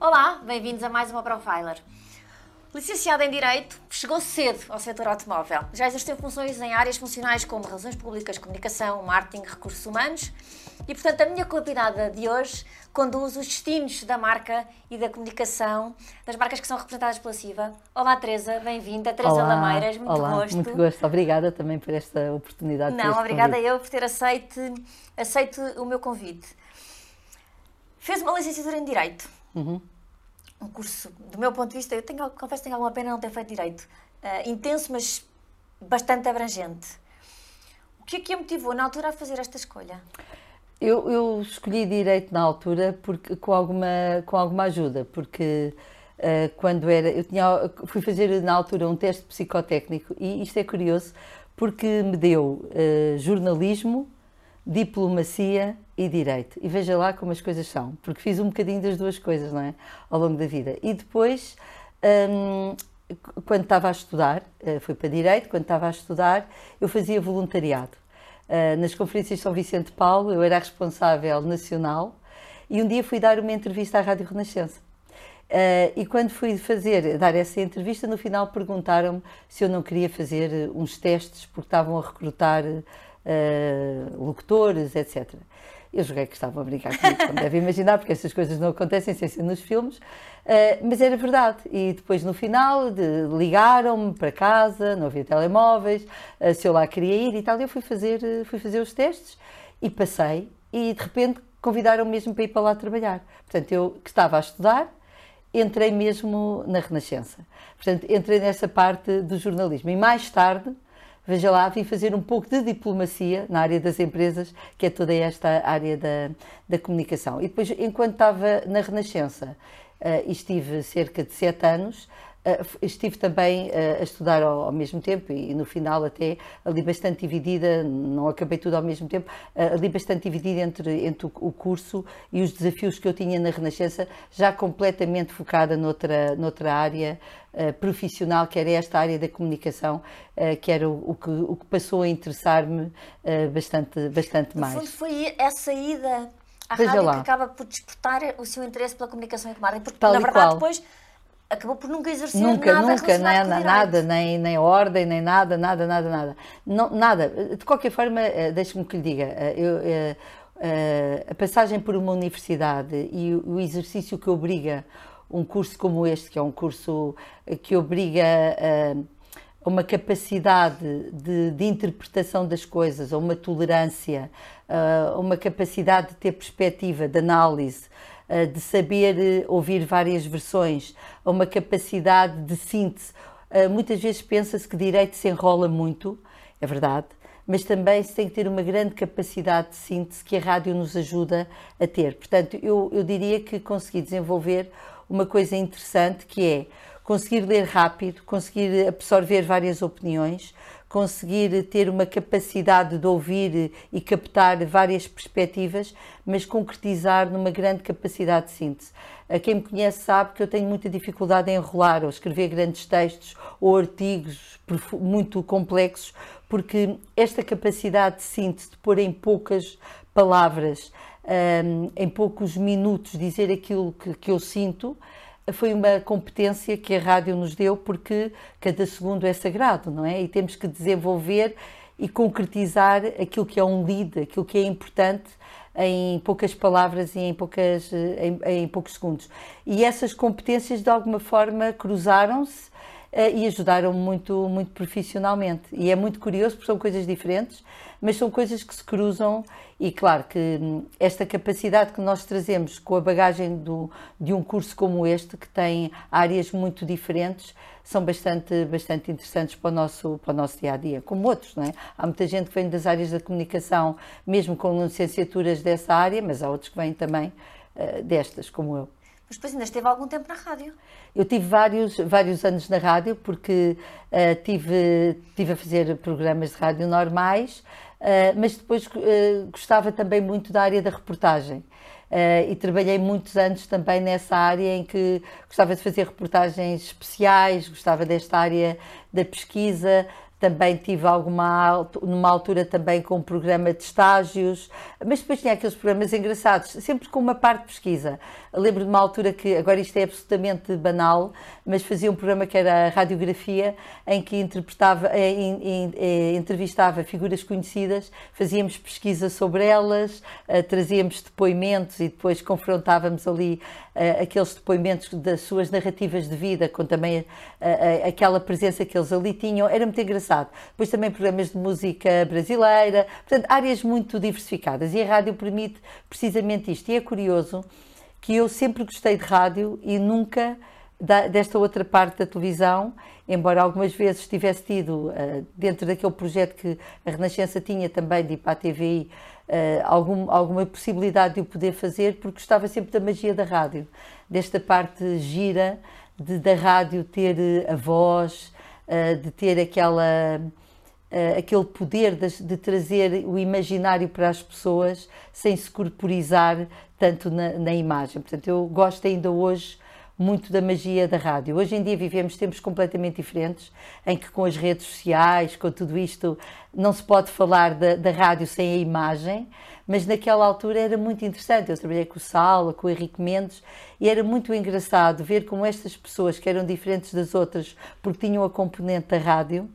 Olá, bem-vindos a mais uma Profiler. Licenciada em Direito, chegou cedo ao setor automóvel. Já exerceu funções em áreas funcionais como relações públicas, comunicação, marketing, recursos humanos e, portanto, a minha convidada de hoje conduz os destinos da marca e da comunicação das marcas que são representadas pela CIVA. Olá, Teresa, bem-vinda. Teresa Olá, Lameiras, muito olá, gosto. Muito gosto, obrigada também por esta oportunidade. por Não, obrigada convite. eu por ter aceito, aceito o meu convite. Fez uma licenciatura em Direito. Uhum. Um curso, do meu ponto de vista, eu tenho, confesso que tenho alguma pena não ter feito Direito. Ah, intenso, mas bastante abrangente. O que é que a motivou na altura a fazer esta escolha? Eu, eu escolhi direito na altura porque, com, alguma, com alguma ajuda, porque eh, quando era. Eu tinha, fui fazer na altura um teste psicotécnico e isto é curioso porque me deu eh, jornalismo, diplomacia e direito. E veja lá como as coisas são, porque fiz um bocadinho das duas coisas, não é? Ao longo da vida. E depois. hum, quando estava a estudar, eh, fui para Direito, quando estava a estudar, eu fazia voluntariado. Eh, Nas conferências de São Vicente Paulo, eu era responsável nacional e um dia fui dar uma entrevista à Rádio Renascença. Eh, e quando fui fazer, dar essa entrevista, no final perguntaram-me se eu não queria fazer uns testes porque estavam a recrutar locutores, etc. Eu joguei que estavam a brincar comigo, como deve imaginar, porque essas coisas não acontecem sem ser nos filmes, eh, mas era verdade. E depois, no final, ligaram-me para casa, não havia telemóveis, eh, se eu lá queria ir e tal. Eu fui fazer, eh, fui fazer os testes e passei, e de repente convidaram-me mesmo para ir para lá trabalhar. Portanto, eu que estava a estudar, entrei mesmo na Renascença. Portanto, entrei nessa parte do jornalismo. E mais tarde, veja lá, vim fazer um pouco de diplomacia na área das empresas, que é toda esta área da, da comunicação. E depois, enquanto estava na Renascença, e estive cerca de sete anos, estive também eh, a estudar ao, ao mesmo tempo e, no final até ali bastante dividida, não acabei tudo ao mesmo tempo, eh, ali bastante dividida entre, entre o, curso e os desafios que eu tinha na Renascença, já completamente focada noutra, noutra área profissional, que era esta área da comunicação, que era o, o que, o que passou a interessar-me bastante, bastante No mais. fundo, foi essa ida à Veja rádio lá. que acaba por despertar o seu interesse pela comunicação e marketing, porque, Tal na verdade, qual. depois acabou por nunca exercer Nunca, nada nunca, direito. nada, nem, nem ordem, nem nada, nada, nada, nada. Não, nada. De qualquer forma, eh, deixe-me que lhe diga, eh, eu, eh, a passagem por uma universidade e o exercício que obriga um curso como este, que é um curso que obriga a uma capacidade de, de interpretação das coisas, a uma tolerância, a uma capacidade de ter perspectiva, de análise, de saber eh, ouvir várias versões, a uma capacidade de síntese. Eh, Muitas vezes pensa-se que direito se enrola muito, é verdade, mas também se tem que ter uma grande capacidade de síntese que a rádio nos ajuda a ter. Portanto, eu, eu diria que consegui desenvolver uma coisa interessante que é conseguir ler rápido, conseguir absorver várias opiniões, conseguir ter uma capacidade de ouvir e captar várias perspectivas, mas concretizar numa grande capacidade de síntese. A Quem me conhece sabe que eu tenho muita dificuldade em enrolar ou escrever grandes textos ou artigos muito complexos, porque esta capacidade de síntese, de pôr em poucas palavras, hum, em poucos minutos, dizer aquilo que eu sinto, foi uma competência que a rádio nos deu porque cada segundo é sagrado, não é? E temos que desenvolver e concretizar aquilo que é um lead, aquilo que é importante em poucas palavras e em, poucas, em, em poucos segundos. E essas competências de alguma forma cruzaram-se eh, e ajudaram muito, muito profissionalmente. E é muito curioso porque são coisas diferentes, mas são coisas que se cruzam e claro que hum, esta capacidade que nós trazemos com a bagagem do, de um curso como este, que tem áreas muito diferentes, são bastante, bastante interessantes para o, nosso, para o nosso dia a dia, como outros, não é? Há muita gente que vem das áreas da comunicação, mesmo com licenciaturas dessa área, mas há outros que vêm também eh, destas, como eu. Mas depois ainda esteve algum tempo na rádio. Eu tive vários, vários anos na rádio, porque eh, tive, tive a fazer programas de rádio normais, eh, mas depois eh, gostava também muito da área da reportagem. Eh, e trabalhei muitos anos também nessa área em que gostava de fazer reportagens especiais, gostava desta área da pesquisa, também tive alguma numa altura também com um programa de estágios, mas depois tinha aqueles programas engraçados, sempre com uma parte de pesquisa. Lembro de uma altura que, agora isto é absolutamente banal, mas fazia um programa que era a radiografia, em que interpretava, em, em, entrevistava figuras conhecidas, fazíamos pesquisa sobre elas, uh, trazíamos depoimentos e depois confrontávamos ali aqueles depoimentos das suas narrativas de vida, com também aquela presença que eles ali tinham, era muito engraçado. Depois também programas de música brasileira, portanto, áreas muito diversificadas e a rádio permite precisamente isto. E é curioso que eu sempre gostei de rádio e nunca da, desta outra parte da televisão, embora algumas vezes tivesse tido, uh, dentro daquele projeto que a Renascença tinha também de ir para a TVI, uh, algum, alguma possibilidade de o poder fazer, porque gostava sempre da magia da rádio, desta parte gira de, da rádio ter a voz, uh, de ter aquela. Aquele poder de, de trazer o imaginário para as pessoas sem se corporizar tanto na, na imagem. Portanto, eu gosto ainda hoje muito da magia da rádio. Hoje em dia vivemos tempos completamente diferentes, em que com as redes sociais, com tudo isto, não se pode falar da, da rádio sem a imagem, mas naquela altura era muito interessante. Eu trabalhei com o Sala, com o Henrique Mendes, e era muito engraçado ver como estas pessoas, que eram diferentes das outras, porque tinham a componente da rádio,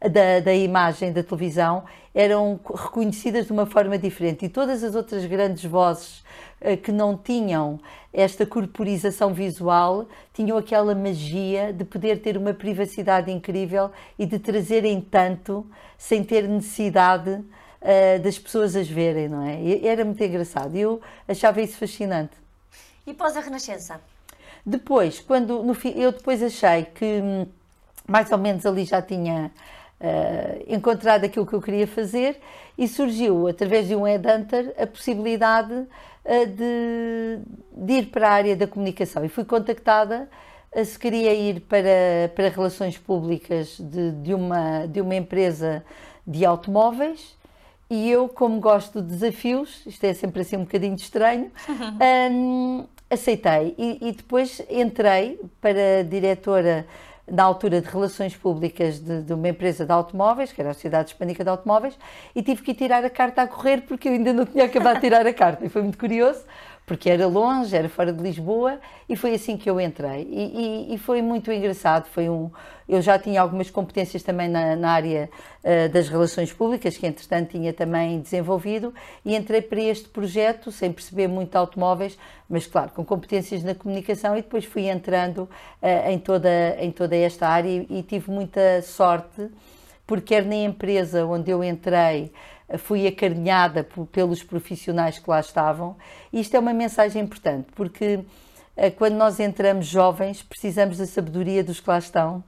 da, da imagem da televisão, eram reconhecidas de uma forma diferente. E todas as outras grandes vozes eh, que não tinham esta corporização visual, tinham aquela magia de poder ter uma privacidade incrível e de trazerem tanto sem ter necessidade uh, das pessoas as verem, não é? E era muito engraçado. Eu achava isso fascinante. E pós a Renascença? Depois, quando no, eu depois achei que hum, mais ou menos ali já tinha uh, encontrado aquilo que eu queria fazer e surgiu, através de um headhunter, a possibilidade de, de, ir para a área da comunicação. E fui contactada se queria ir para, para relações públicas de, de, uma, de uma empresa de automóveis. E eu, como gosto de desafios, isto é sempre assim um bocadinho estranho, um, aceitei. E, e, depois entrei para diretora na altura de relações públicas de, de, uma empresa de automóveis, que era a Sociedade Hispânica de Automóveis, e tive que ir tirar a carta a correr porque eu ainda não tinha acabado de tirar a carta. E foi muito curioso, porque era longe, era fora de Lisboa, e foi assim que eu entrei. E, e, e foi muito engraçado. Foi um, eu já tinha algumas competências também na, na área uh, das relações públicas, que entretanto tinha também desenvolvido, e entrei para este projeto sem perceber muito automóveis, mas claro, com competências na comunicação, e depois fui entrando uh, em, toda, em toda esta área e, e tive muita sorte, porque quer na empresa onde eu entrei, fui acarinhada pelos profissionais que lá estavam. E isto é uma mensagem importante, porque eh, quando nós entramos jovens, precisamos da sabedoria dos que lá estão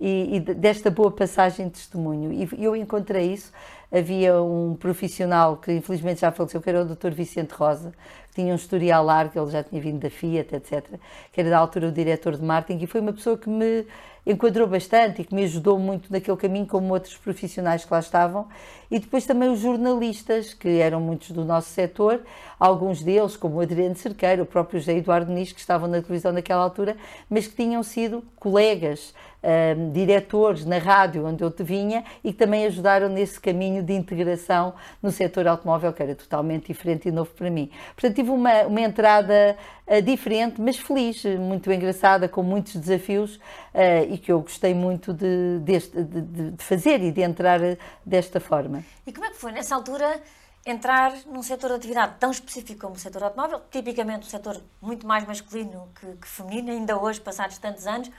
e, e desta boa passagem de testemunho. E eu encontrei isso. Havia um profissional que infelizmente já faleceu, que era o Dr. Vicente Rosa, que tinha um historial largo, ele já tinha vindo da Fiat, etc., que era da altura o diretor de marketing, e foi uma pessoa que me enquadrou bastante e que me ajudou muito naquele caminho, como outros profissionais que lá estavam, e depois também os jornalistas, que eram muitos do nosso setor, alguns deles, como o Adriano Cerqueiro, o próprio José Eduardo Nis, que estavam na televisão naquela altura, mas que tinham sido colegas, um, diretores na rádio onde eu te vinha e que também ajudaram nesse caminho de integração no setor automóvel, que era totalmente diferente e novo para mim. Portanto, tive uma, uma entrada uh, diferente, mas feliz, muito engraçada, com muitos desafios uh, e que eu gostei muito de, deste, de, de fazer e de entrar desta forma. E como é que foi nessa altura? entrar num setor de atividade tão específico como o setor automóvel, tipicamente um setor muito mais masculino que, que feminino, ainda hoje, passados tantos anos,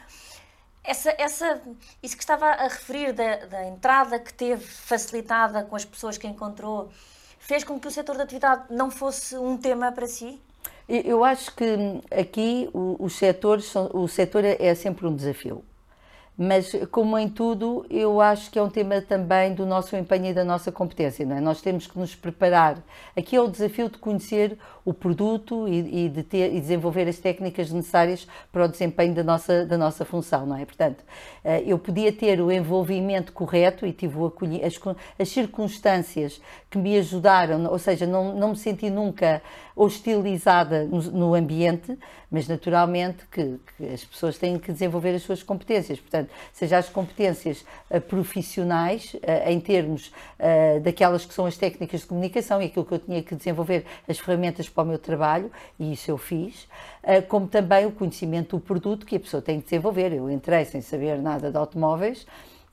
essa, essa, isso que estava a referir da, da, entrada que teve facilitada com as pessoas que encontrou, fez com que o setor da atividade não fosse um tema para si? Eu acho que aqui os setores o setor é, é sempre um desafio. Mas, como em tudo, eu acho que é um tema também do nosso empenho e da nossa competência. Não é? Nós temos que nos preparar. Aqui é o desafio de conhecer o produto e, e de ter, e desenvolver as técnicas necessárias para o desempenho da nossa, da nossa função. Não é? Portanto, eh, eu podia ter o envolvimento correto e tive as, as circunstâncias que me ajudaram, ou seja, não, não me senti nunca hostilizada no, no ambiente, mas naturalmente que, que, as pessoas têm que desenvolver as suas competências. Portanto, seja as competências uh, profissionais, uh, em termos daquelas que são as técnicas de comunicação e aquilo que eu tinha que desenvolver, as ferramentas para o meu trabalho, e isso eu fiz, como também o conhecimento do produto que a pessoa tem que desenvolver. Eu entrei sem saber nada de automóveis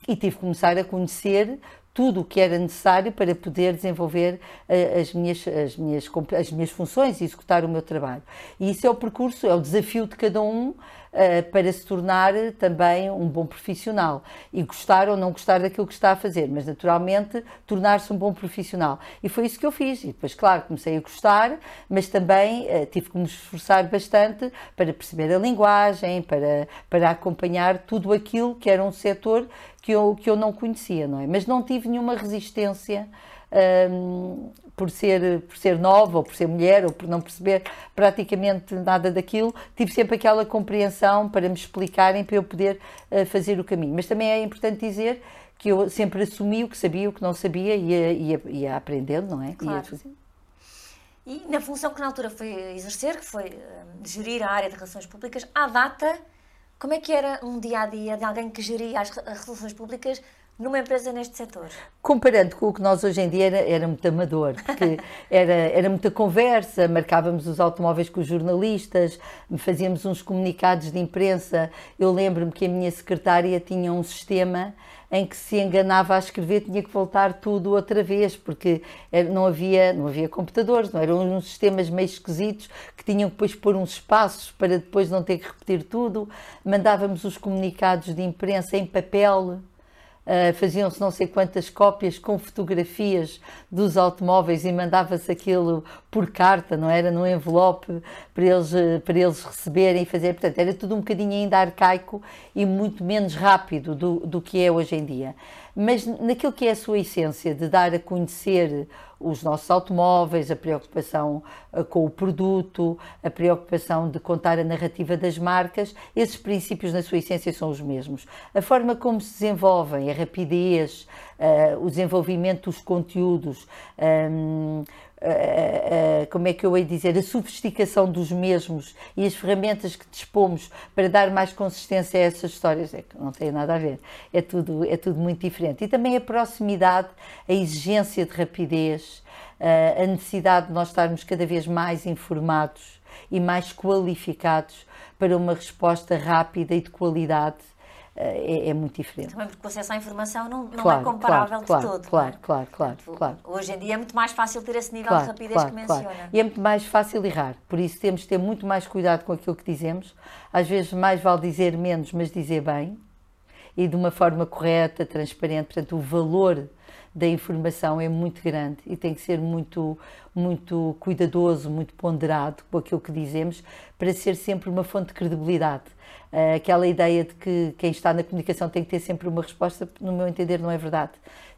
e tive que começar a conhecer tudo o que era necessário para poder desenvolver uh, as, minhas, as, minhas, as minhas funções e executar o meu trabalho. E isso é o percurso, é o desafio de cada um para se tornar também um bom profissional e gostar ou não gostar daquilo que está a fazer, mas naturalmente tornar-se um bom profissional. E foi isso que eu fiz. E depois, claro, comecei a gostar, mas também uh, tive que me esforçar bastante para perceber a linguagem, para, para acompanhar tudo aquilo que era um setor que eu, que eu não conhecia, não é? Mas não tive nenhuma resistência um, por, ser, por ser nova, ou por ser mulher, ou por não perceber praticamente nada daquilo, tive sempre aquela compreensão para me explicarem, para eu poder uh, fazer o caminho. Mas também é importante dizer que eu sempre assumi o que sabia, o que não sabia, e ia, ia, ia aprendendo, não é? Claro. E na função que na altura foi exercer, que foi uh, gerir a área de relações públicas, à data, como é que era um dia a dia de alguém que geria as relações públicas numa empresa neste setor? Comparando com o que nós hoje em dia era, era muito amador, porque era, era muita conversa, marcávamos os automóveis com os jornalistas, fazíamos uns comunicados de imprensa. Eu lembro-me que a minha secretária tinha um sistema em que se enganava a escrever tinha que voltar tudo outra vez, porque não havia, não havia computadores, não eram uns sistemas meio esquisitos que tinham que depois pôr uns espaços para depois não ter que repetir tudo. Mandávamos os comunicados de imprensa em papel Uh, faziam-se não sei quantas cópias com fotografias dos automóveis e mandava-se aquilo por carta, não era? No envelope para eles, para eles receberem e fazer. Portanto, era tudo um bocadinho ainda arcaico e muito menos rápido do, do que é hoje em dia mas naquilo que é a sua essência, de dar a conhecer os nossos automóveis, a preocupação eh, com o produto, a preocupação de contar a narrativa das marcas, esses princípios na sua essência são os mesmos. A forma como se desenvolvem, a rapidez, uh, o desenvolvimento dos conteúdos, um, ehm, como é que eu ia dizer, a sofisticação dos mesmos e as ferramentas que dispomos para dar mais consistência a essas histórias, é que não tem nada a ver, é tudo, é tudo muito diferente. E também a proximidade, a exigência de rapidez, a necessidade de nós estarmos cada vez mais informados e mais qualificados para uma resposta rápida e de qualidade é, é, muito diferente. Também porque o acesso à informação não, não claro, é comparável claro, de todo. Claro, é? claro, claro, claro, Hoje em dia é muito mais fácil ter esse nível de rapidez que menciona. E é muito mais fácil errar, por isso temos de ter muito mais cuidado com aquilo que dizemos. Às vezes mais vale dizer menos, mas dizer bem e de uma forma correta, transparente. Portanto, o valor da informação é muito grande e tem que ser muito, muito cuidadoso, muito ponderado com aquilo que dizemos para ser sempre uma fonte de credibilidade. Uh, aquela ideia de que quem está na comunicação tem que ter sempre uma resposta, no meu entender, não é verdade.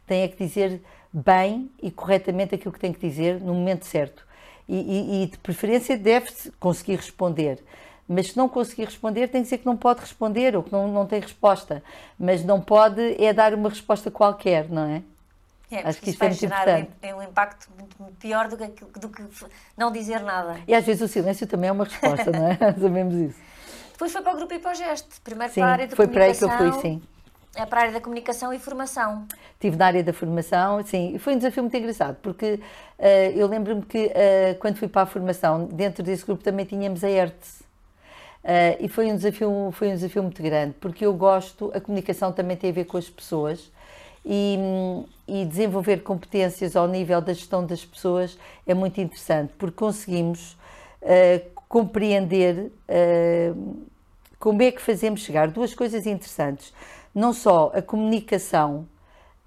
Tem é que dizer bem e corretamente aquilo que tem que dizer no momento certo. E, e, e de preferência deve-se conseguir responder. Mas se não conseguir responder, tem que dizer que não pode responder ou que não, não tem resposta. Mas não pode é dar uma resposta qualquer, não é? É, Acho que isto é muito importante. Tem um impacto muito pior do que, do que não dizer nada. E às vezes o silêncio também é uma resposta, não é? Sabemos isso. Depois foi para o grupo Hipogeste, primeiro sim, para a área da foi comunicação. Foi para aí que eu fui, sim. É para a área da comunicação e formação. Estive na área da formação, sim, e foi um desafio muito engraçado, porque uh, eu lembro-me que uh, quando fui para a formação, dentro desse grupo também tínhamos a ERTS. Uh, e foi um, desafio, foi um desafio muito grande, porque eu gosto, a comunicação também tem a ver com as pessoas, e, e, desenvolver competências ao nível da gestão das pessoas é muito interessante, porque conseguimos uh, compreender uh, como é que fazemos chegar duas coisas interessantes. Não só a comunicação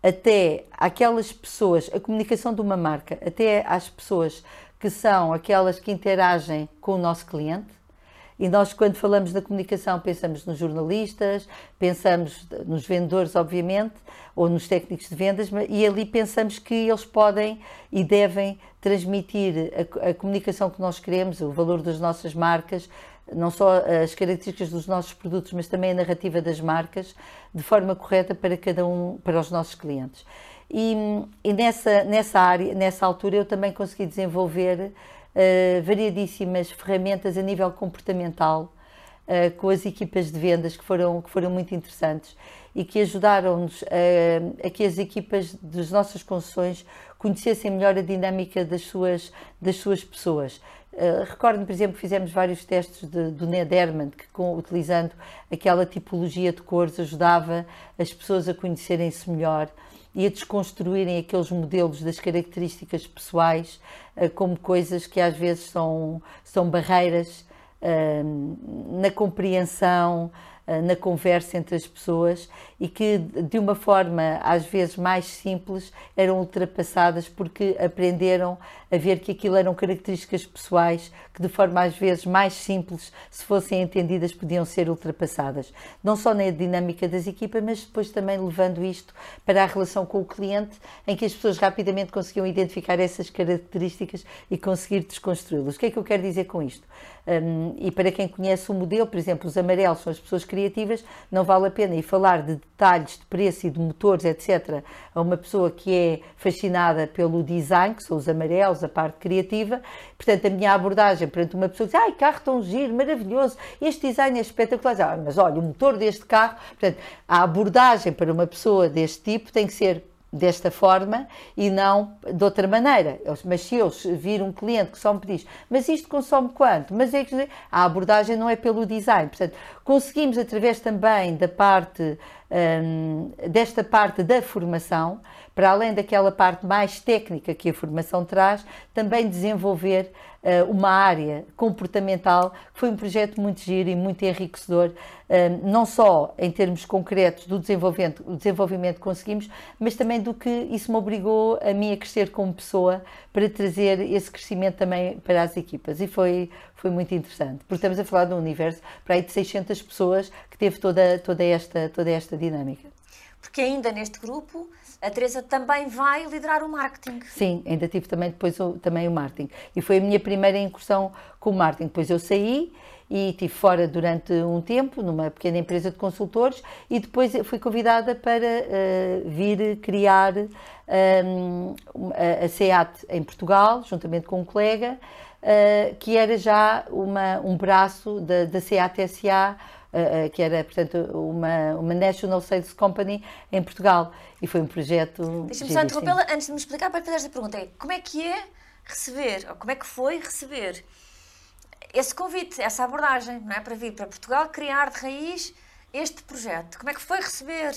até aquelas pessoas, a comunicação de uma marca, até às pessoas que são aquelas que interagem com o nosso cliente, e nós, quando falamos da comunicação, pensamos nos jornalistas, pensamos nos vendedores, obviamente, ou nos técnicos de vendas, e ali pensamos que eles podem e devem transmitir a, a comunicação que nós queremos, o valor das nossas marcas, não só as características dos nossos produtos, mas também a narrativa das marcas, de forma correta para cada um, para os nossos clientes. E, e nessa, nessa área, nessa altura, eu também consegui desenvolver uh, variadíssimas ferramentas a nível comportamental uh, com as equipas de vendas que foram, que foram muito interessantes e que ajudaram-nos a, a, que as equipas das nossas concessões conhecessem melhor a dinâmica das suas, das suas pessoas. Uh, Recordo-me, por exemplo, que fizemos vários testes de, do Nederman, que com, utilizando aquela tipologia de cores ajudava as pessoas a conhecerem-se melhor e a desconstruírem aqueles modelos das características pessoais uh, como coisas que às vezes são, são barreiras uh, na compreensão, eh, na conversa entre as pessoas e que de uma forma às vezes mais simples eram ultrapassadas porque aprenderam a ver que aquilo eram características pessoais que de forma às vezes mais simples, se fossem entendidas, podiam ser ultrapassadas. Não só na dinâmica das equipas, mas depois também levando isto para a relação com o cliente, em que as pessoas rapidamente conseguiam identificar essas características e conseguir desconstruí-las. O que é que eu quero dizer com isto? Um, e para quem conhece o modelo, por exemplo, os amarelos são as pessoas criativas, não vale a pena ir falar de detalhes de preço e de motores, etc., a uma pessoa que é fascinada pelo design, que são os amarelos, a parte criativa. Portanto, a minha abordagem perante uma pessoa que diz: ai, carro tão giro, maravilhoso, este design é espetacular. Ah, mas olha, o motor deste carro. Portanto, a abordagem para uma pessoa deste tipo tem que ser desta forma e não de outra maneira. Mas se eu vir um cliente que só me diz, mas isto consome quanto? Mas é que a abordagem não é pelo design. Portanto, conseguimos através também da parte hum, desta parte da formação, para além daquela parte mais técnica que a formação traz, também desenvolver uh, uma área comportamental, que foi um projeto muito giro e muito enriquecedor, uh, não só em termos concretos do desenvolvimento, desenvolvimento que conseguimos, mas também do que isso me obrigou a mim a crescer como pessoa para trazer esse crescimento também para as equipas. E foi, foi muito interessante, porque estamos a falar de um universo para aí de 600 pessoas que teve toda, toda, esta, toda esta dinâmica. Porque ainda neste grupo a Teresa também vai liderar o marketing. Sim, ainda tive também depois o, também o marketing. E foi a minha primeira incursão com o marketing. Depois eu saí e estive fora durante um tempo numa pequena empresa de consultores e depois fui convidada para uh, vir criar um, a, a SEAT em Portugal, juntamente com um colega, uh, que era já uma, um braço da, da SEAT SA uh, que era, portanto, uma, uma National Sales Company em Portugal. E foi um projeto. Deixa-me só interrompê-la antes de me explicar para fazer esta pergunta. É, como é que é receber, ou como é que foi receber esse convite, essa abordagem, não é? Para vir para Portugal criar de raiz este projeto. Como é que foi receber?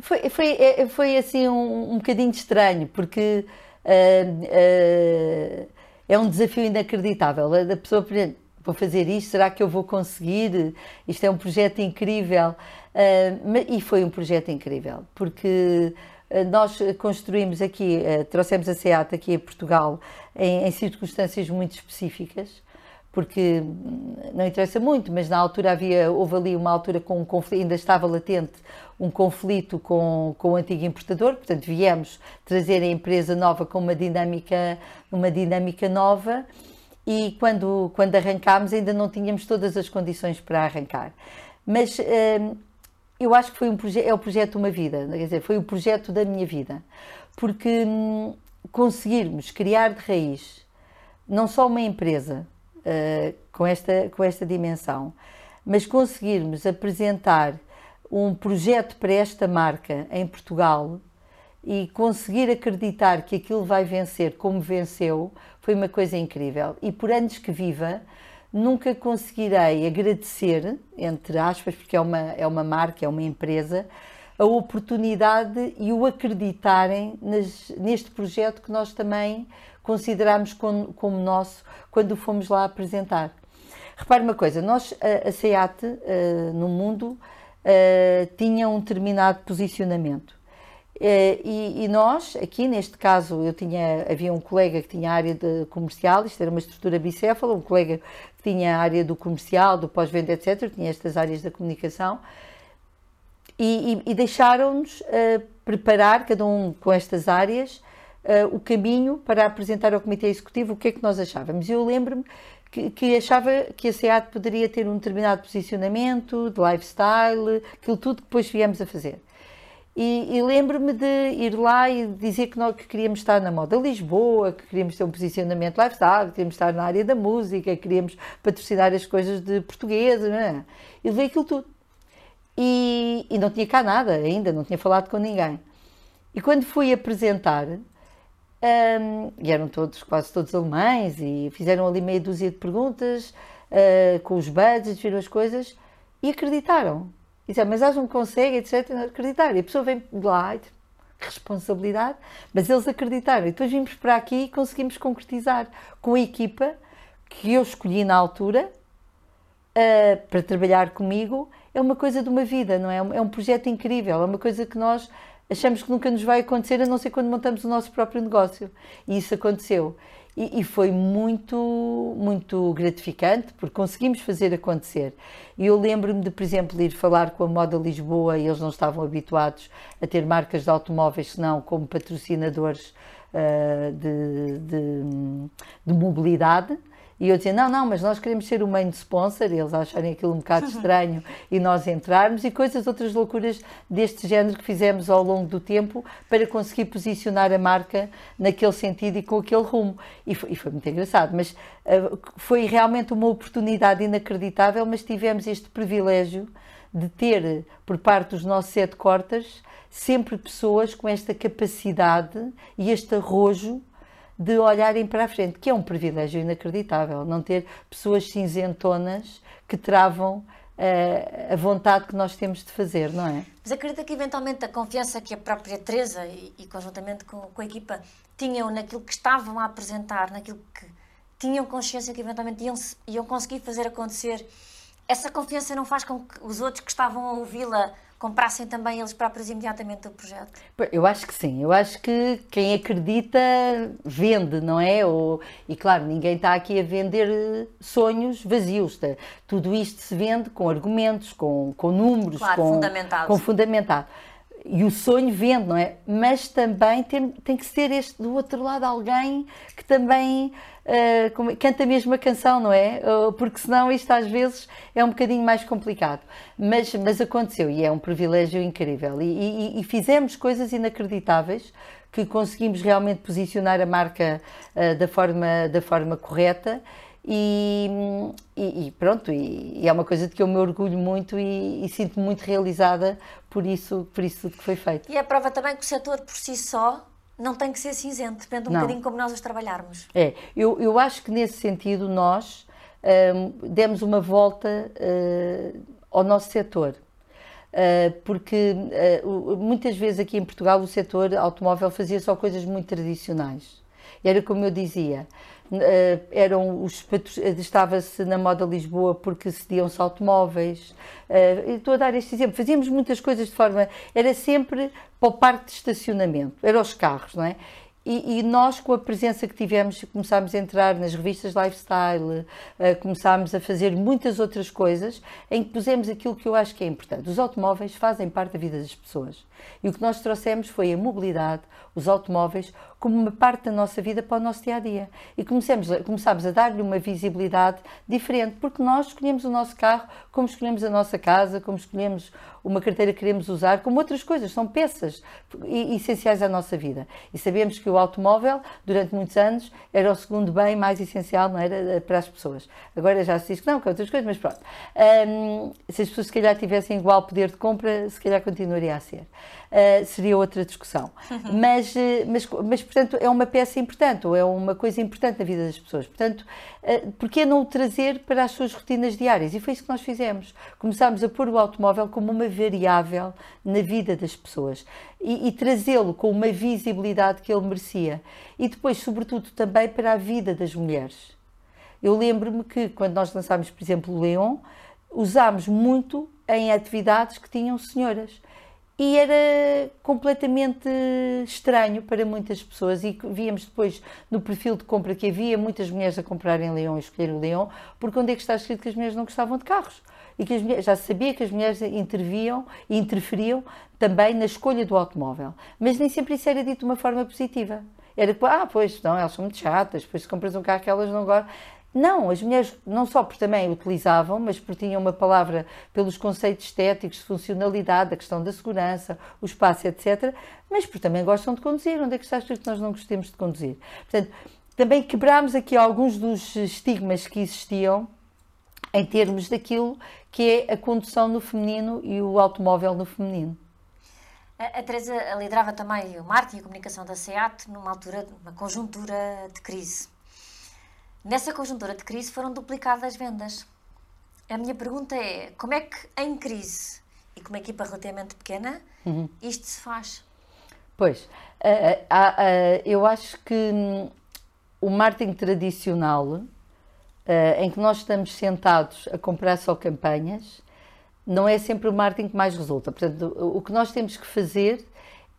Foi, foi, é, foi assim um, um bocadinho estranho, porque uh, uh, é um desafio inacreditável. A pessoa, vou fazer isto, será que eu vou conseguir? Isto é um projeto incrível. Uh, e foi um projeto incrível, porque uh, nós construímos aqui, uh, trouxemos a SEAT aqui a Portugal em, em, circunstâncias muito específicas, porque hum, não interessa muito, mas na altura havia, houve ali uma altura com um conflito, ainda estava latente um conflito com, com o antigo importador, portanto viemos trazer a empresa nova com uma dinâmica, uma dinâmica nova e quando, quando arrancámos ainda não tínhamos todas as condições para arrancar. Mas hum, eu acho que foi um é o projeto uma vida, quer dizer, foi o projeto da minha vida, porque hum, conseguirmos criar de raiz não só uma empresa uh, com, esta, com esta dimensão, mas conseguirmos apresentar um projeto para esta marca em Portugal e conseguir acreditar que aquilo vai vencer como venceu foi uma coisa incrível. E por anos que viva, nunca conseguirei agradecer, entre aspas, porque é uma, é uma marca, é uma empresa, a oportunidade e o acreditarem nas, neste projeto que nós também consideramos como, como, nosso quando fomos lá apresentar. Repare uma coisa, nós, a, a SEAT, uh, no mundo, uh, tinha um determinado posicionamento. Eh, e, e, nós, aqui neste caso, eu tinha, havia um colega que tinha a área de comercial, isto era uma estrutura bicéfala, um colega que tinha a área do comercial, do pós-venda, etc., tinha estas áreas da comunicação, e, e, e deixaram-nos uh, preparar, cada um com estas áreas, uh, o caminho para apresentar ao Comitê Executivo o que é que nós achávamos. Eu lembro-me que, que, achava que a SEAT poderia ter um determinado posicionamento de lifestyle, aquilo tudo que depois viemos a fazer. E, e lembro-me de ir lá e dizer que, nós, que queríamos estar na moda Lisboa, que queríamos ter um posicionamento lifestyle, que queríamos estar na área da música, que queríamos patrocinar as coisas de portuguesa, não é? E levei aquilo tudo. E, e não tinha cá nada ainda, não tinha falado com ninguém. E quando fui apresentar, um, e eram todos, quase todos alemães, e fizeram ali meia dúzia de perguntas uh, com os budgets, viram as coisas, e acreditaram. E disseram, mas elas não conseguem, etc. Acreditar. E a pessoa vem de lá, que responsabilidade, mas eles acreditaram. E depois vimos para aqui e conseguimos concretizar com a equipa que eu escolhi na altura uh, para trabalhar comigo. É uma coisa de uma vida, não é? É um projeto incrível, é uma coisa que nós achamos que nunca nos vai acontecer, a não ser quando montamos o nosso próprio negócio. E isso aconteceu. E, e, foi muito, muito gratificante, porque conseguimos fazer acontecer. E eu lembro-me de, por exemplo, ir falar com a Moda Lisboa e eles não estavam habituados a ter marcas de automóveis, senão como patrocinadores uh, de, de, de mobilidade. E eu dizia, não, não, mas nós queremos ser o main sponsor, e eles acharem aquilo um bocado estranho e nós entrarmos, e coisas, outras loucuras deste género que fizemos ao longo do tempo para conseguir posicionar a marca naquele sentido e com aquele rumo. E foi, e foi muito engraçado, mas uh, foi realmente uma oportunidade inacreditável, mas tivemos este privilégio de ter, por parte dos nossos headquarters, sempre pessoas com esta capacidade e este arrojo de olharem para a frente, que é um privilégio inacreditável, não ter pessoas cinzentonas que travam uh, a vontade que nós temos de fazer, não é? Mas acredita que eventualmente a confiança que a própria Teresa e, e conjuntamente com, com, a equipa tinham naquilo que estavam a apresentar, naquilo que tinham consciência que eventualmente iam, iam conseguir fazer acontecer, essa confiança não faz com que os outros que estavam a ouvi-la comprassem também eles próprios imediatamente o projeto? Eu acho que sim. Eu acho que quem acredita vende, não é? Ou, e claro, ninguém está aqui a vender eh, sonhos vazios. Tá? Tudo isto se vende com argumentos, com, com números, claro, com, fundamentado. com fundamentado. E o sonho vende, não é? Mas também tem, tem que ser este do outro lado alguém que também uh, canta a mesma canção, não é? Uh, porque senão isto às vezes é um bocadinho mais complicado. Mas, mas aconteceu e é um privilégio incrível. E, e, e fizemos coisas inacreditáveis que conseguimos realmente posicionar a marca uh, da, forma, da forma correta. E, e, e, pronto, e, e, é uma coisa de que eu me orgulho muito e, sinto-me muito realizada por isso, por isso tudo que foi feito. E é prova também que o setor por si só não tem que ser cinzento, depende um não. bocadinho como nós os trabalharmos. É, eu, eu acho que nesse sentido nós um, demos uma volta uh, ao nosso setor. Uh, porque muitas vezes aqui em Portugal o setor automóvel fazia só coisas muito tradicionais. E era como eu dizia, eram os estava-se na moda Lisboa porque cediam-se automóveis. Uh, estou a dar este exemplo. Fazíamos muitas coisas de forma. Era sempre para o parque de estacionamento, eram os carros, não é? E, e, nós, com a presença que tivemos, começámos a entrar nas revistas lifestyle, uh, começámos a fazer muitas outras coisas em que pusemos aquilo que eu acho que é importante. Os automóveis fazem parte da vida das pessoas. E o que nós trouxemos foi a mobilidade, os automóveis, como uma parte da nossa vida para o nosso dia a dia. E começamos começámos a dar-lhe uma visibilidade diferente, porque nós escolhemos o nosso carro como escolhemos a nossa casa, como escolhemos uma carteira que queremos usar, como outras coisas, são peças essenciais à nossa vida. E sabemos que o automóvel, durante muitos anos, era o segundo bem mais essencial não era, para as pessoas. Agora já se diz que não, que outras coisas, mas pronto. Se as pessoas se calhar tivessem igual poder de compra, se calhar continuaria a ser. Uh, seria outra discussão. Uhum. Mas, eh, mas, mas, portanto, é uma peça importante, ou é uma coisa importante na vida das pessoas. Portanto, uh, porquê não o trazer para as suas rotinas diárias? E foi isso que nós fizemos. Começámos a pôr o automóvel como uma variável na vida das pessoas e, e trazê-lo com uma visibilidade que ele merecia. E depois, sobretudo, também para a vida das mulheres. Eu lembro-me que quando nós lançámos, por exemplo, o Leon, usámos muito em atividades que tinham senhoras. E era completamente estranho para muitas pessoas. E víamos depois no perfil de compra que havia muitas mulheres a comprarem Leão e escolher o Leão, porque onde é que está escrito que as mulheres não gostavam de carros? e que as mulheres, já sabia que as mulheres interviam e interferiam também na escolha do automóvel. Mas nem sempre isso era dito de uma forma positiva. Era ah, pois, não, elas são muito chatas, depois se compras um carro que elas não gostam. Não, as mulheres não só porque também utilizavam, mas porque tinham uma palavra pelos conceitos estéticos, de funcionalidade, a questão da segurança, o espaço, etc. Mas porque também gostam de conduzir. Onde é que estás tu que nós não gostemos de conduzir? Portanto, também quebrámos aqui alguns dos estigmas que existiam em termos daquilo que é a condução no feminino e o automóvel no feminino. A Teresa liderava também o marketing e a comunicação da SEAT numa altura, numa conjuntura de crise. Nessa conjuntura de crise foram duplicadas as vendas. A minha pergunta é: como é que em crise e com uma equipa relativamente pequena uhum. isto se faz? Pois, uh, uh, uh, eu acho que hum, o marketing tradicional, em que nós estamos sentados a comprar só campanhas, não é sempre o marketing que mais resulta. Portanto, o que nós temos que fazer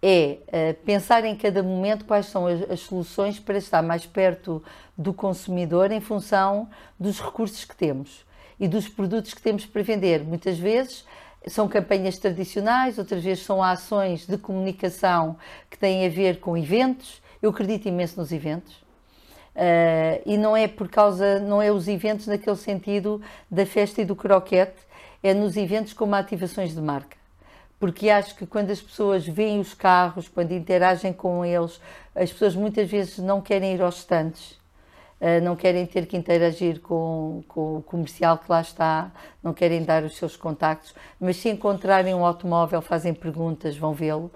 é uh, pensar em cada momento quais são as, soluções para estar mais perto do consumidor em função dos recursos que temos e dos produtos que temos para vender. Muitas vezes são campanhas tradicionais, outras vezes são ações de comunicação que têm a ver com eventos. Eu acredito imenso nos eventos. Uh, e não é por causa, não é os eventos naquele sentido da festa e do croquete, é nos eventos como ativações de marca porque acho que quando as pessoas veem os carros, quando interagem com eles, as pessoas muitas vezes não querem ir aos estantes, eh, não querem ter que interagir com, com, o comercial que lá está, não querem dar os seus contactos, mas se encontrarem um automóvel, fazem perguntas, vão vê-lo.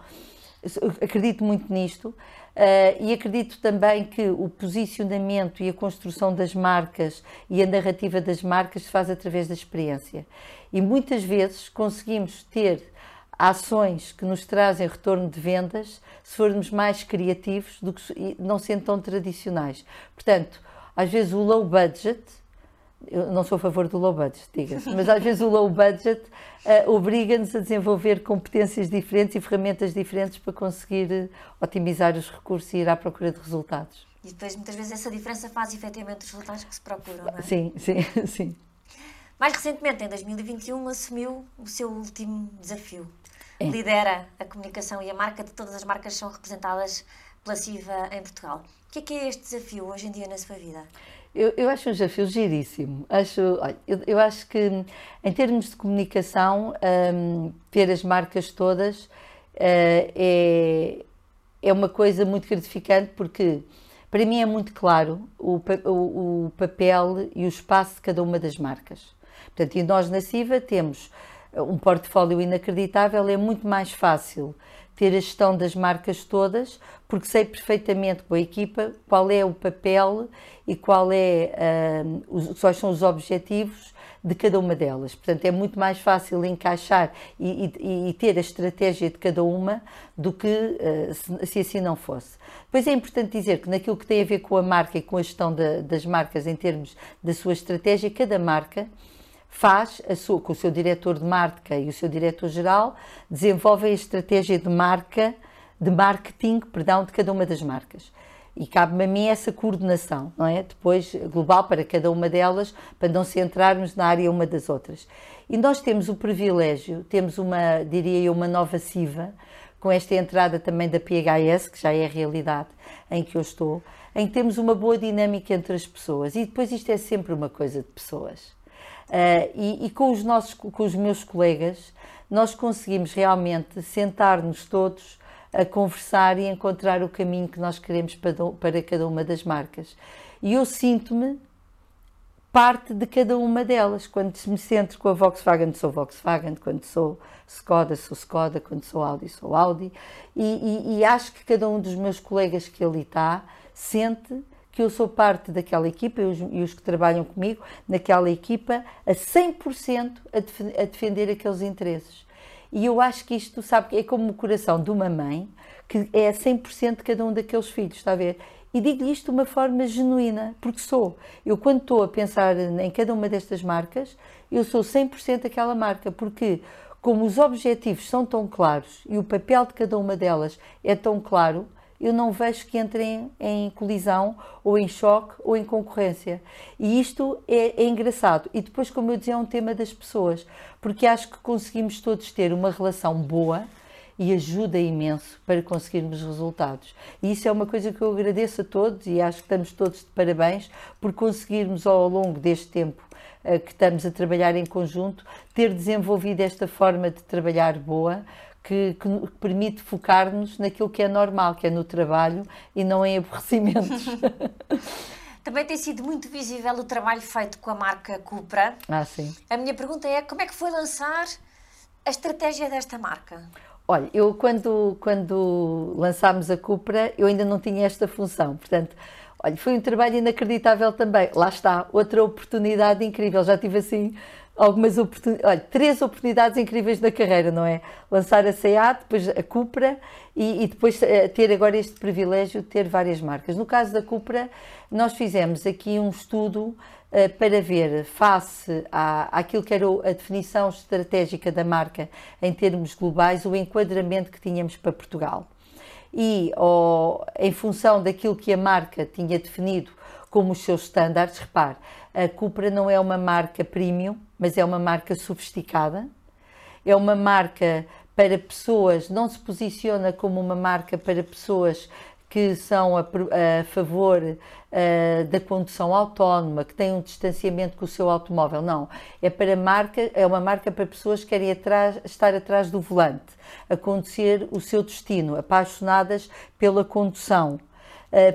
Acredito muito nisto. Uh, e acredito também que o posicionamento e a construção das marcas e a narrativa das marcas se faz através da experiência. E muitas vezes conseguimos ter ações que nos trazem retorno de vendas se formos mais criativos do que não sendo tão tradicionais. Portanto, às vezes o low budget, eu não sou a favor do low budget, diga-se, mas às vezes o low budget uh, obriga-nos a desenvolver competências diferentes e ferramentas diferentes para conseguir uh, otimizar os recursos e ir à procura de resultados. E depois, muitas vezes, essa diferença faz efetivamente os resultados que se procuram, não é? Sim, sim, sim. Mais recentemente, em 2021, assumiu o seu último desafio, é. lidera a comunicação e a marca de todas as marcas que são representadas pela CIVA em Portugal. O que é que é este desafio hoje em dia na sua vida? Eu, eu acho um desafio giríssimo. Acho, olha, eu, eu, acho que, em termos de comunicação, um, ter as marcas todas uh, é, é uma coisa muito gratificante porque, para mim, é muito claro o, o, o papel e o espaço de cada uma das marcas. Portanto, e nós na CIVA temos um portfólio inacreditável, é muito mais fácil ter a gestão das marcas todas, porque sei perfeitamente com a equipa qual é o papel e qual é, uh, os, quais são os objetivos de cada uma delas. Portanto, é muito mais fácil encaixar e, e, e ter a estratégia de cada uma do que uh, se, se, assim não fosse. Depois é importante dizer que naquilo que tem a ver com a marca e com a gestão das marcas em termos da sua estratégia, cada marca faz sua, com o seu diretor de marca e o seu diretor-geral, desenvolvem a estratégia de marca, de marketing, perdão, de cada uma das marcas. E cabe-me a mim essa coordenação, não é? Depois, global para cada uma delas, para não centrarmos na área uma das outras. E nós temos o privilégio, temos uma, diria eu, uma nova CIVA, com esta entrada também da PHS, que já é a realidade em que eu estou, em que temos uma boa dinâmica entre as pessoas. E depois isto é sempre uma coisa de pessoas. Uh, e, e, com os nossos, com os meus colegas, nós conseguimos realmente sentar-nos todos a conversar e encontrar o caminho que nós queremos para, para cada uma das marcas. E eu sinto-me parte de cada uma delas. Quando me centro com a Volkswagen, sou Volkswagen, quando sou Skoda, sou Skoda, quando sou Audi, sou Audi. E, e, e acho que cada um dos meus colegas que ali está sente que eu sou parte daquela equipa e os, que trabalham comigo, naquela equipa, a 100% a, a defender aqueles interesses. E eu acho que isto, sabe, é como o coração de uma mãe, que é a 100% de cada um daqueles filhos, está a ver? E digo-lhe isto de uma forma genuína, porque sou. Eu, quando estou a pensar em cada uma destas marcas, eu sou 100% aquela marca, porque como os objetivos são tão claros e o papel de cada uma delas é tão claro, eu não vejo que entrem em colisão ou em choque ou em concorrência. E isto é, é, engraçado. E depois, como eu dizia, é um tema das pessoas, porque acho que conseguimos todos ter uma relação boa e ajuda imenso para conseguirmos resultados. E isso é uma coisa que eu agradeço a todos e acho que estamos todos de parabéns por conseguirmos ao longo deste tempo uh, que estamos a trabalhar em conjunto ter desenvolvido esta forma de trabalhar boa. Que, que, permite focar-nos naquilo que é normal, que é no trabalho e não em aborrecimentos. Também tem sido muito visível o trabalho feito com a marca Cupra. Ah, sim. A minha pergunta é como é que foi lançar a estratégia desta marca? Olha, eu quando, quando lançámos a Cupra, eu ainda não tinha esta função, portanto, olha, foi um trabalho inacreditável também. Lá está, outra oportunidade incrível. Já tive assim algumas oportunidades, olha, três oportunidades incríveis na carreira, não é? Lançar a SEAT, depois a Cupra e, e depois uh, ter agora este privilégio de ter várias marcas. No caso da Cupra, nós fizemos aqui um estudo uh, para ver, face à, àquilo que era a definição estratégica da marca em termos globais, o enquadramento que tínhamos para Portugal. E oh, em função daquilo que a marca tinha definido como os seus estándares, repare, a Cupra não é uma marca premium, mas é uma marca sofisticada, é uma marca para pessoas, não se posiciona como uma marca para pessoas que são a, a favor uh, da condução autónoma, que têm um distanciamento com o seu automóvel. Não, é para marca, é uma marca para pessoas que querem estar atrás do volante, a o seu destino, apaixonadas pela condução.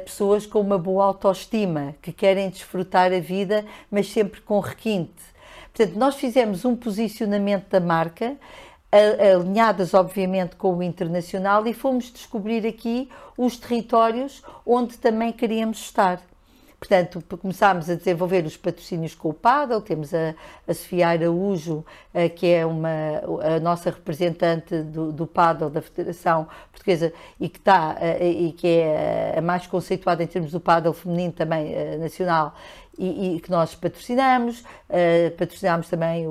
Pessoas com uma boa autoestima, que querem desfrutar a vida, mas sempre com requinte. Portanto, nós fizemos um posicionamento da marca alinhadas, obviamente, com o internacional e fomos descobrir aqui os territórios onde também queríamos estar. Portanto, começámos a desenvolver os patrocínios com o Paddle, temos a, a Sofia Araújo, a, que é uma, a nossa representante do, do Paddle, da Federação Portuguesa, e que, está, e que é a mais conceituada em termos do Paddle feminino também nacional, e, e, que nós patrocinamos. Uh, patrocinámos também o,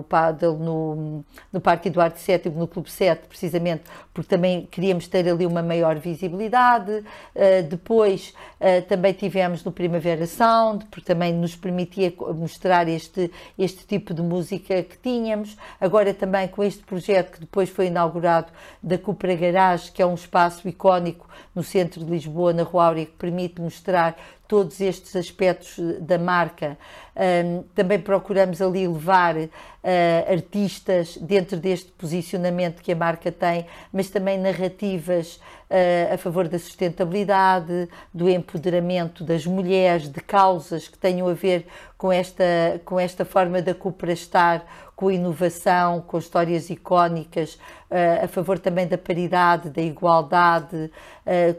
o paddle no, no Parque Eduardo VII, no Clube 7, precisamente porque também queríamos ter ali uma maior visibilidade. Uh, depois uh, também tivemos no Primavera Sound, porque também nos permitia mostrar este, este tipo de música que tínhamos. Agora também com este projeto que depois foi inaugurado da Cupra Garage, que é um espaço icónico no centro de Lisboa, na Rua Áurea, que permite mostrar todos estes aspectos da marca. Um, também procuramos ali levar uh, artistas dentro deste posicionamento que a marca tem, mas também narrativas uh, a favor da sustentabilidade, do empoderamento das mulheres, de causas que tenham a ver com esta, com esta forma da estar, com a inovação, com histórias icónicas, uh, a favor também da paridade, da igualdade,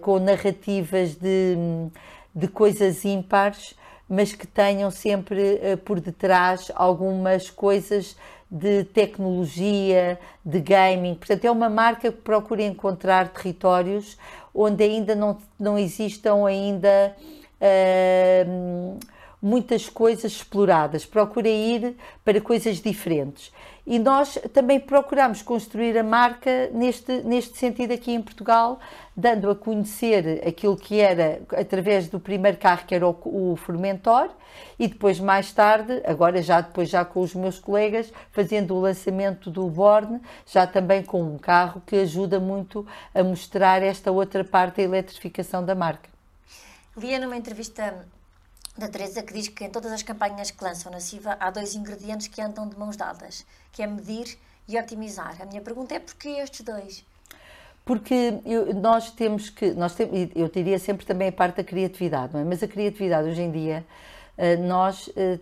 com narrativas de de coisas ímpares, mas que tenham sempre uh, por detrás algumas coisas de tecnologia, de gaming. Portanto, é uma marca que procura encontrar territórios onde ainda não, não existam ainda uh, muitas coisas exploradas. Procura ir para coisas diferentes. E nós também procuramos construir a marca neste, neste sentido aqui em Portugal, dando a conhecer aquilo que era através do primeiro carro que era o, o Formentor e depois mais tarde, agora já depois já com os meus colegas, fazendo o lançamento do Born, já também com um carro que ajuda muito a mostrar esta outra parte da eletrificação da marca. Lia numa entrevista da Teresa que diz que em todas as campanhas que lançam na CIVA há dois ingredientes que andam de mãos dadas, que é medir e otimizar. A minha pergunta é porquê estes dois? Porque eu, nós temos que, nós eu diria sempre também a parte da criatividade, é? mas a criatividade hoje em dia, eh, nós eh,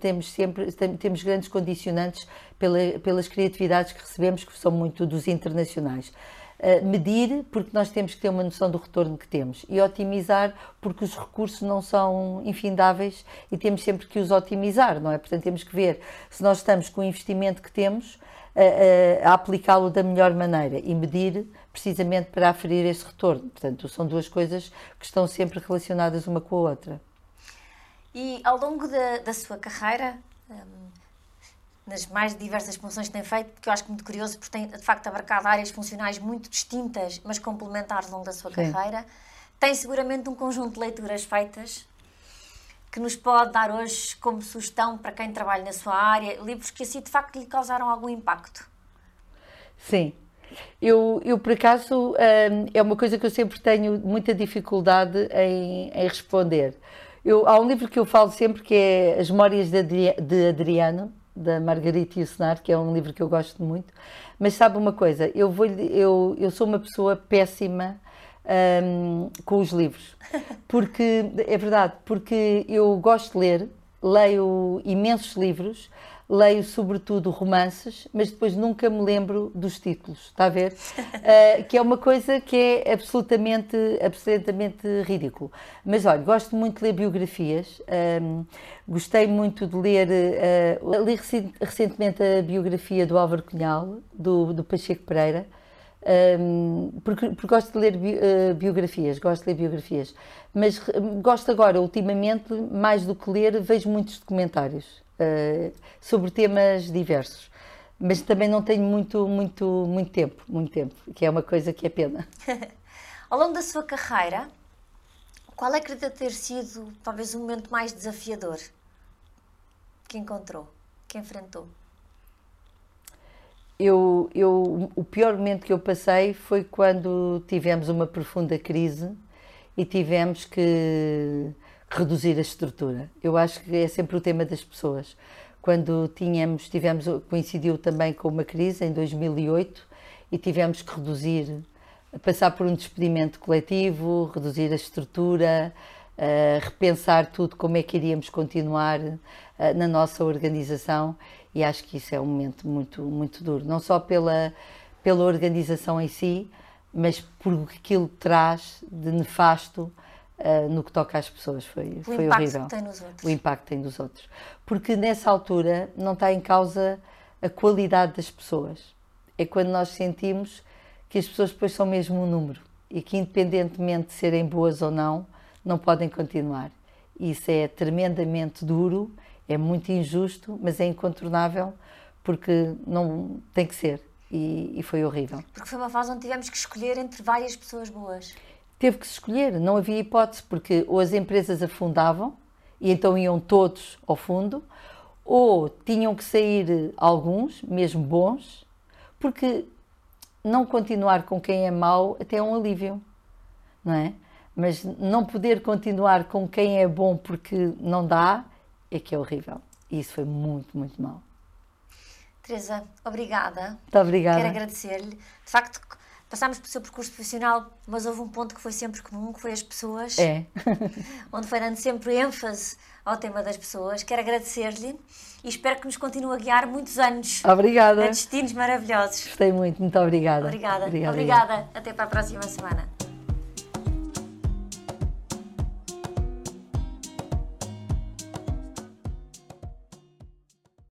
temos sempre temos grandes condicionantes pela, pelas criatividades que recebemos, que são muito dos internacionais medir, porque nós temos que ter uma noção do retorno que temos, e otimizar, porque os recursos não são infindáveis e temos sempre que os otimizar, não é? Portanto, temos que ver se nós estamos com o investimento que temos a, a, a aplicá-lo da melhor maneira e medir precisamente para aferir esse retorno. Portanto, são duas coisas que estão sempre relacionadas uma com a outra. E ao longo da, da sua carreira, hum, nas mais diversas funções que tem feito, porque eu acho muito curioso, porque tem de facto abarcado áreas funcionais muito distintas, mas complementares ao longo da sua Sim. carreira. Tem seguramente um conjunto de leituras feitas que nos pode dar hoje como sugestão para quem trabalha na sua área, livros que assim de facto lhe causaram algum impacto. Sim. Eu, eu por acaso, hum, é uma coisa que eu sempre tenho muita dificuldade em, em responder. Eu, há um livro que eu falo sempre que é As Memórias de Adriano, da Margarita Yourcenar, que é um livro que eu gosto muito. Mas sabe uma coisa, eu, vou, eu, eu sou uma pessoa péssima um, com os livros. Porque, é verdade, porque eu gosto de ler, leio imensos livros, leio sobretudo romances, mas depois nunca me lembro dos títulos, está a ver? Uh, que é uma coisa que é absolutamente, absolutamente ridículo. Mas olha, gosto muito de ler biografias, um, gostei muito de ler, uh, li recentemente a biografia do Álvaro Cunhal, do, do Pacheco Pereira, um, porque, porque, gosto de ler bi, uh, biografias, gosto de ler biografias, mas gosto agora, ultimamente, mais do que ler, vejo muitos documentários uh, sobre temas diversos. Mas também não tenho muito, muito, muito tempo, muito tempo, que é uma coisa que é pena. Ao longo da sua carreira, qual é que deve ter sido talvez o momento mais desafiador que encontrou, que enfrentou? eu, eu, o pior momento que eu passei foi quando tivemos uma profunda crise e tivemos que reduzir a estrutura. Eu acho que é sempre o tema das pessoas. Quando tínhamos, tivemos, coincidiu também com uma crise em 2008 e tivemos que reduzir, passar por um despedimento coletivo, reduzir a estrutura, uh, repensar tudo, como é que iríamos continuar uh, na nossa organização e acho que isso é um momento muito, muito duro, não só pela, pela organização em si, mas por o que aquilo traz de nefasto uh, no que toca às pessoas. Foi, o foi impacto horrível. Que tem nos outros. O impacto que tem dos outros. Porque nessa altura não está em causa a qualidade das pessoas. É quando nós sentimos que as pessoas depois são mesmo um número e que, independentemente de serem boas ou não, não podem continuar. Isso é tremendamente duro é muito injusto, mas é incontornável porque não tem que ser. E, e, foi horrível. Porque foi uma fase onde tivemos que escolher entre várias pessoas boas. Teve que se escolher, não havia hipótese, porque ou as empresas afundavam e então iam todos ao fundo, ou tinham que sair alguns, mesmo bons, porque não continuar com quem é mau até é um alívio, não é? Mas não poder continuar com quem é bom porque não dá, é que é horrível. E isso foi muito, muito mal. Teresa, obrigada. Muito obrigada. Quero agradecer-lhe. De facto, passámos pelo seu percurso profissional, mas houve um ponto que foi sempre comum, que foi as pessoas. É. onde foi dando sempre ênfase ao tema das pessoas. Quero agradecer-lhe e espero que nos continue a guiar muitos anos. Obrigada. A destinos maravilhosos. Gostei muito, muito obrigada. Obrigada. Obrigada. obrigada. Até para a próxima semana.